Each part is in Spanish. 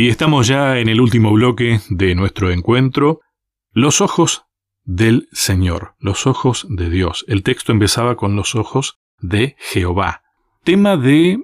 Y estamos ya en el último bloque de nuestro encuentro. Los ojos del Señor, los ojos de Dios. El texto empezaba con los ojos de Jehová. Tema de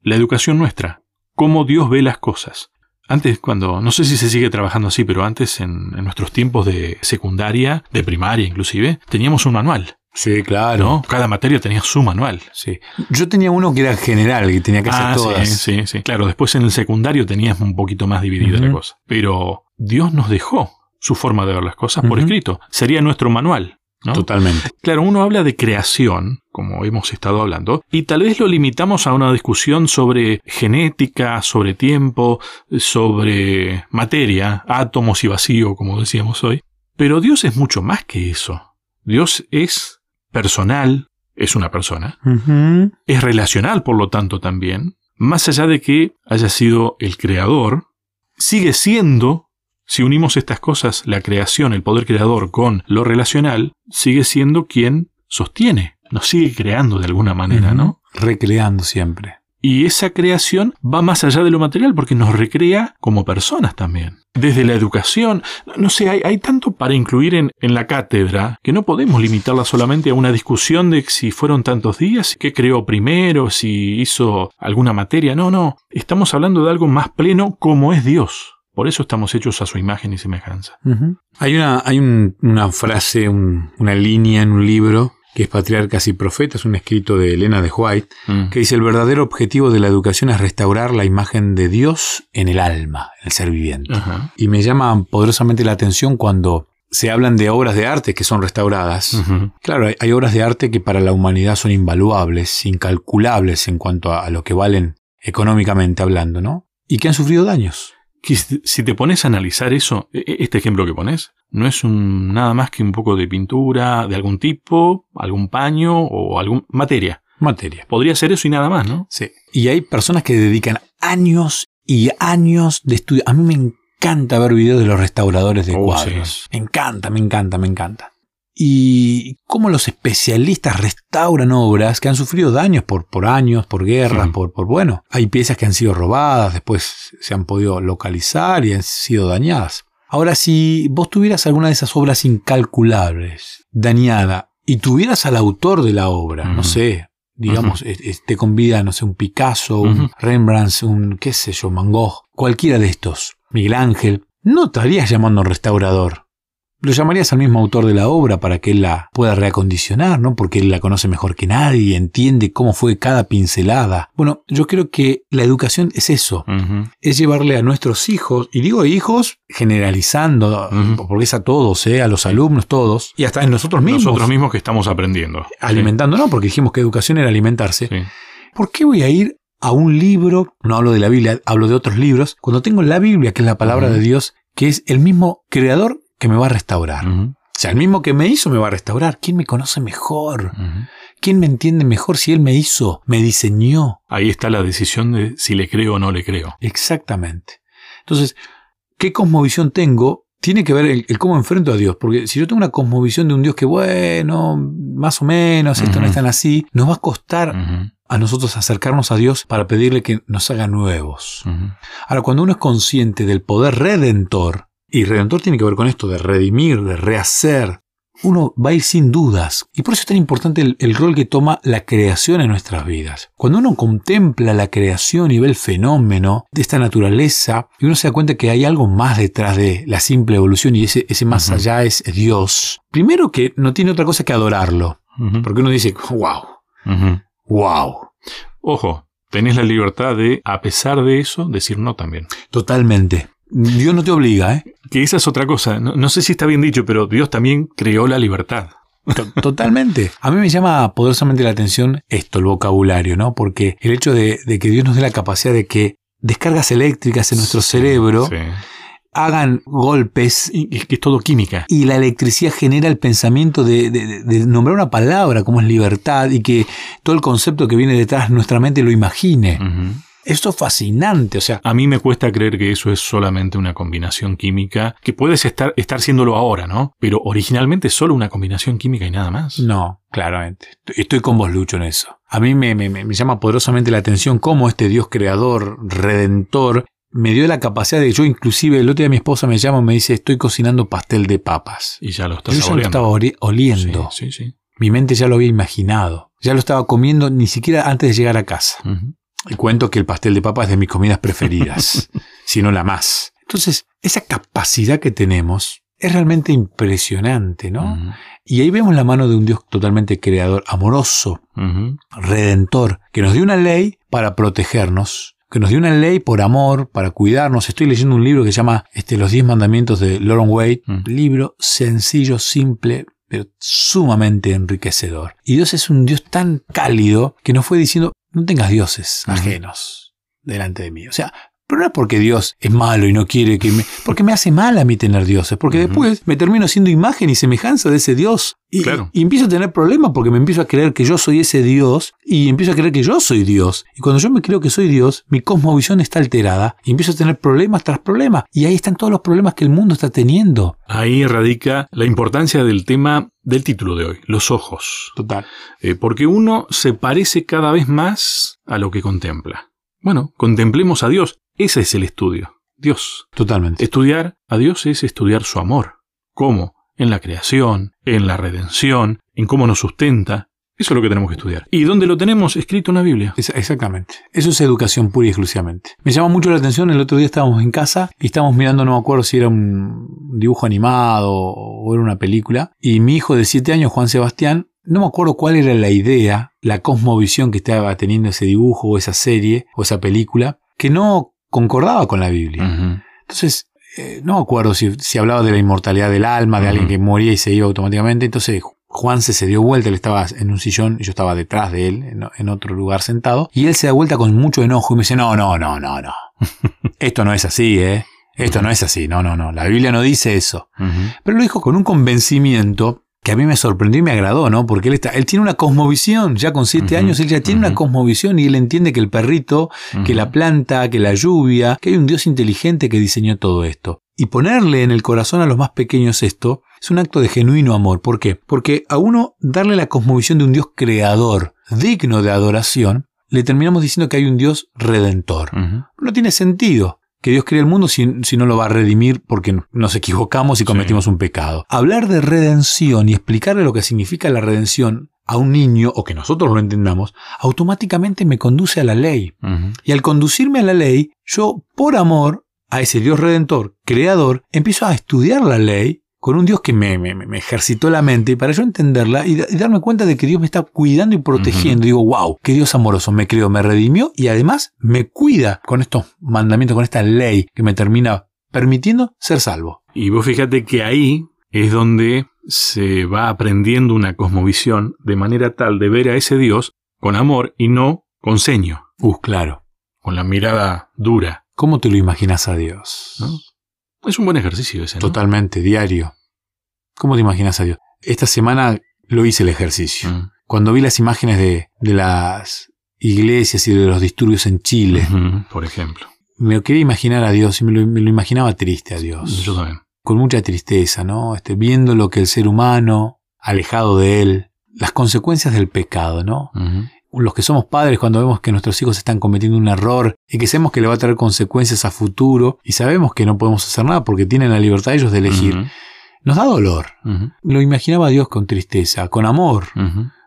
la educación nuestra, cómo Dios ve las cosas. Antes, cuando, no sé si se sigue trabajando así, pero antes, en, nuestros tiempos de secundaria, de primaria inclusive, teníamos un manual. Sí, claro. Cada materia tenía su manual. Sí. Yo tenía uno que era general, que tenía que hacer ah, todas. Sí, sí, sí. Claro, después en el secundario tenías un poquito más dividida la cosa. Pero Dios nos dejó su forma de ver las cosas por escrito. Sería nuestro manual. Totalmente. Claro, uno habla de creación, como hemos estado hablando, y tal vez lo limitamos a una discusión sobre genética, sobre tiempo, sobre materia, átomos y vacío, como decíamos hoy. Pero Dios es mucho más que eso. Dios es personal, es una persona, es relacional, por lo tanto, también. Más allá de que haya sido el creador, sigue siendo si unimos estas cosas, la creación, el poder creador, con lo relacional, sigue siendo quien sostiene, nos sigue creando de alguna manera, ¿no? Recreando siempre. Y esa creación va más allá de lo material porque nos recrea como personas también. Desde la educación, no sé, hay, tanto para incluir en, en, la cátedra que no podemos limitarla solamente a una discusión de si fueron tantos días, qué creó primero, si hizo alguna materia. No, no, estamos hablando de algo más pleno como es Dios. Por eso estamos hechos a su imagen y semejanza. Hay una, hay una frase, una línea en un libro que es Patriarcas y Profetas, un escrito de Elena de White, mm. que dice el verdadero objetivo de la educación es restaurar la imagen de Dios en el alma, en el ser viviente. Y me llama poderosamente la atención cuando se hablan de obras de arte que son restauradas. Claro, hay, obras de arte que para la humanidad son invaluables, incalculables en cuanto a lo que valen económicamente hablando, ¿no? Y que han sufrido daños que si te pones a analizar eso, e, e, este ejemplo que pones, no es un, nada más que un poco de pintura de algún tipo, algún paño o alguna materia. Materia. Podría ser eso y nada más, ¿no? Sí. Y hay personas que dedican años y años de estudio. A mí me encanta ver videos de los restauradores de oh, cuadros. Me encanta, me encanta, me encanta y cómo los especialistas restauran obras que han sufrido daños por, por años, por guerras, por, por, bueno, hay piezas que han sido robadas, después se han podido localizar y han sido dañadas. Ahora, si vos tuvieras alguna de esas obras incalculables, dañada, y tuvieras al autor de la obra, no sé, digamos, te convida, no sé, un Picasso, un Rembrandt, un, qué sé yo, Van Gogh, cualquiera de estos, Miguel Ángel, no estarías llamando restaurador. Lo llamarías al mismo autor de la obra para que él la pueda reacondicionar, ¿no? Porque él la conoce mejor que nadie entiende cómo fue cada pincelada. Bueno, yo creo que la educación es eso. Es llevarle a nuestros hijos, y digo hijos generalizando, porque es a todos, ¿eh? a los alumnos, todos, y hasta en nosotros mismos. Nosotros mismos que estamos aprendiendo. Alimentando, ¿no? Porque dijimos que educación era alimentarse. ¿Por qué voy a ir a un libro, no hablo de la Biblia, hablo de otros libros, cuando tengo la Biblia, que es la palabra de Dios, que es el mismo creador que me va a restaurar. O sea, el mismo que me hizo me va a restaurar. ¿Quién me conoce mejor? ¿Quién me entiende mejor si él me hizo, me diseñó? Ahí está la decisión de si le creo o no le creo. Exactamente. Entonces, ¿qué cosmovisión tengo? Tiene que ver el, cómo enfrento a Dios. Porque si yo tengo una cosmovisión de un Dios que, bueno, más o menos, esto no es tan así, nos va a costar a nosotros acercarnos a Dios para pedirle que nos haga nuevos. Ahora, cuando uno es consciente del poder redentor, y Redentor tiene que ver con esto de redimir, de rehacer. Uno va a ir sin dudas. Y por eso es tan importante el, rol que toma la creación en nuestras vidas. Cuando uno contempla la creación y ve el fenómeno de esta naturaleza, y uno se da cuenta que hay algo más detrás de la simple evolución y ese, ese más allá es Dios. Primero que no tiene otra cosa que adorarlo. Porque uno dice, wow, wow. Ojo, tenés la libertad de, a pesar de eso, decir no también. Totalmente. Dios no te obliga, ¿eh? Que esa es otra cosa. No, sé si está bien dicho, pero Dios también creó la libertad. Totalmente. A mí me llama poderosamente la atención esto, el vocabulario, ¿no? Porque el hecho de, que Dios nos dé la capacidad de que descargas eléctricas en nuestro cerebro hagan golpes. Y, que es todo química. Y la electricidad genera el pensamiento de, nombrar una palabra como es libertad y que todo el concepto que viene detrás nuestra mente lo imagine. Esto es fascinante, o sea... A mí me cuesta creer que eso es solamente una combinación química, que puedes estar, estar siéndolo ahora, ¿no? Pero originalmente es solo una combinación química y nada más. No, claramente. Estoy con vos, Lucho, en eso. A mí me, me, me llama poderosamente la atención cómo este Dios creador, redentor, me dio la capacidad de yo inclusive el otro día mi esposa me llama y me dice estoy cocinando pastel de papas. Y ya lo estás Yo ya lo estaba oliendo. Sí, sí, Mi mente ya lo había imaginado. Ya lo estaba comiendo ni siquiera antes de llegar a casa. Cuento que el pastel de papas es de mis comidas preferidas, si no la más. Entonces, esa capacidad que tenemos es realmente impresionante, ¿no? Y ahí vemos la mano de un Dios totalmente creador, amoroso, redentor, que nos dio una ley para protegernos, que nos dio una ley por amor, para cuidarnos. Estoy leyendo un libro que se llama este, Los Diez Mandamientos de Lauren Wade, libro sencillo, simple, pero sumamente enriquecedor. Y Dios es un Dios tan cálido que nos fue diciendo, no tengas dioses ajenos delante de mí. O sea, pero no es porque Dios es malo y no quiere que me... Porque me hace mal a mí tener dioses. Porque después me termino siendo imagen y semejanza de ese Dios. Y, y, empiezo a tener problemas porque me empiezo a creer que yo soy ese Dios y empiezo a creer que yo soy Dios. Y cuando yo me creo que soy Dios, mi cosmovisión está alterada y empiezo a tener problemas tras problemas. Y ahí están todos los problemas que el mundo está teniendo. Ahí radica la importancia del tema del título de hoy, los ojos. Total. Eh, porque uno se parece cada vez más a lo que contempla. Bueno, contemplemos a Dios. Ese es el estudio. Dios. Totalmente. Estudiar a Dios es estudiar su amor. ¿Cómo? En la creación, en la redención, en cómo nos sustenta. Eso es lo que tenemos que estudiar. ¿Y dónde lo tenemos? Escrito en la Biblia. exactamente. Eso es educación pura y exclusivamente. Me llama mucho la atención, el otro día estábamos en casa y estábamos mirando, no me acuerdo si era un dibujo animado o era una película, y mi hijo de 7 años, Juan Sebastián, no me acuerdo cuál era la idea, la cosmovisión que estaba teniendo ese dibujo o esa serie o esa película, que no concordaba con la Biblia. Entonces, eh, no me acuerdo si, hablaba de la inmortalidad del alma, de alguien que moría y se iba automáticamente. Entonces, Juan se, dio vuelta, él estaba en un sillón y yo estaba detrás de él, en, otro lugar sentado, y él se da vuelta con mucho enojo y me dice, no, no, no, no, no. Esto no es así, ¿eh? Esto no es así, no, no, no. La Biblia no dice eso. Pero lo dijo con un convencimiento que a mí me sorprendió y me agradó, ¿no? Porque él, está, él tiene una cosmovisión, ya con siete años, él ya tiene una cosmovisión y él entiende que el perrito, que la planta, que la lluvia, que hay un Dios inteligente que diseñó todo esto. Y ponerle en el corazón a los más pequeños esto es un acto de genuino amor. ¿Por qué? Porque a uno darle la cosmovisión de un Dios creador, digno de adoración, le terminamos diciendo que hay un Dios redentor. No tiene sentido que Dios crea el mundo si, no lo va a redimir porque nos equivocamos y cometimos un pecado. Hablar de redención y explicarle lo que significa la redención a un niño o que nosotros lo entendamos, automáticamente me conduce a la ley. Y al conducirme a la ley, yo, por amor a ese Dios redentor, creador, empiezo a estudiar la ley con un Dios que me, me, ejercitó la mente para yo entenderla y, darme cuenta de que Dios me está cuidando y protegiendo. Digo, wow, qué Dios amoroso, me creó, me redimió y además me cuida con estos mandamientos, con esta ley que me termina permitiendo ser salvo. Y vos fíjate que ahí es donde se va aprendiendo una cosmovisión de manera tal de ver a ese Dios con amor y no con ceño. Uh, claro. Con la mirada dura. ¿Cómo te lo imaginas a Dios? Es un buen ejercicio ese, ¿no? Totalmente, diario. ¿Cómo te imaginas a Dios? Esta semana lo hice el ejercicio. Mm. Cuando vi las imágenes de, las iglesias y de los disturbios en Chile, por ejemplo, me quería imaginar a Dios y me lo, imaginaba triste a Dios. Yo también. Con mucha tristeza, ¿no? Este, viendo lo que el ser humano, alejado de él, las consecuencias del pecado, ¿no? Los que somos padres cuando vemos que nuestros hijos están cometiendo un error y que sabemos que le va a traer consecuencias a futuro y sabemos que no podemos hacer nada porque tienen la libertad ellos de elegir, nos da dolor. Lo imaginaba Dios con tristeza, con amor,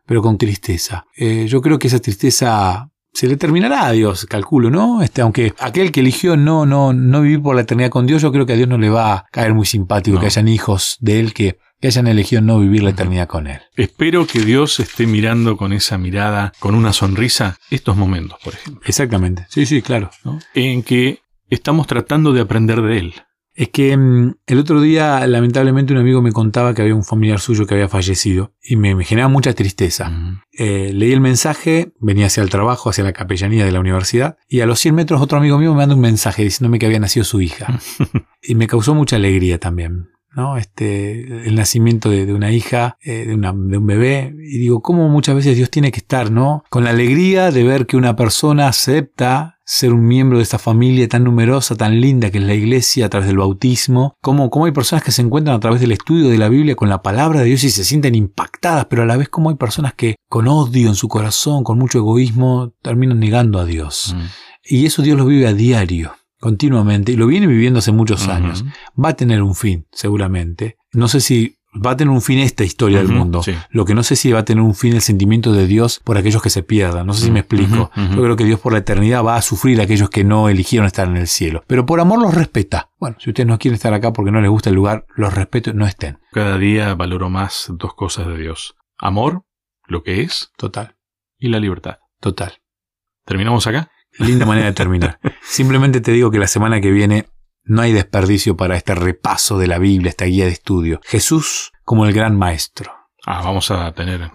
pero con tristeza. Eh, yo creo que esa tristeza se le terminará a Dios, calculo, ¿no? Este, aunque aquel que eligió no, no, no vivir por la eternidad con Dios, yo creo que a Dios no le va a caer muy simpático que hayan hijos de él que que hayan elegido no vivir la eternidad con Él. Espero que Dios esté mirando con esa mirada, con una sonrisa, estos momentos, por ejemplo. Exactamente. Sí, sí, claro. En que estamos tratando de aprender de Él. Es que mm, el otro día, lamentablemente, un amigo me contaba que había un familiar suyo que había fallecido y me, generaba mucha tristeza. Eh, leí el mensaje, venía hacia el trabajo, hacia la capellanía de la universidad, y a los 100 metros otro amigo mío me manda un mensaje diciéndome que había nacido su hija. y me causó mucha alegría también. ¿No? Este, el nacimiento de, una hija, eh, de, una, de, un bebé. Y digo, cómo muchas veces Dios tiene que estar, ¿no? Con la alegría de ver que una persona acepta ser un miembro de esta familia tan numerosa, tan linda que es la iglesia a través del bautismo, cómo, cómo hay personas que se encuentran a través del estudio de la Biblia con la palabra de Dios y se sienten impactadas, pero a la vez cómo hay personas que con odio en su corazón, con mucho egoísmo, terminan negando a Dios. Mm. Y eso Dios lo vive a diario continuamente, y lo viene viviendo hace muchos años, va a tener un fin, seguramente. No sé si va a tener un fin esta historia del mundo. Lo que no sé si va a tener un fin el sentimiento de Dios por aquellos que se pierdan. No sé si me explico. Yo creo que Dios por la eternidad va a sufrir a aquellos que no eligieron estar en el cielo. Pero por amor los respeta. Bueno, si ustedes no quieren estar acá porque no les gusta el lugar, los respeto, no estén. Cada día valoro más dos cosas de Dios. Amor, lo que es. Total. Y la libertad. Total. ¿Terminamos acá? Linda manera de terminar. Simplemente te digo que la semana que viene no hay desperdicio para este repaso de la Biblia, esta guía de estudio. Jesús como el gran maestro. Ah, vamos a tener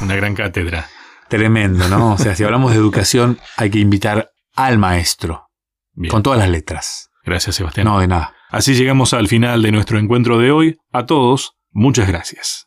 una gran cátedra. Tremendo, ¿no? O sea, si hablamos de educación, hay que invitar al maestro. Con todas las letras. Gracias, Sebastián. No, de nada. Así llegamos al final de nuestro encuentro de hoy. A todos, muchas gracias.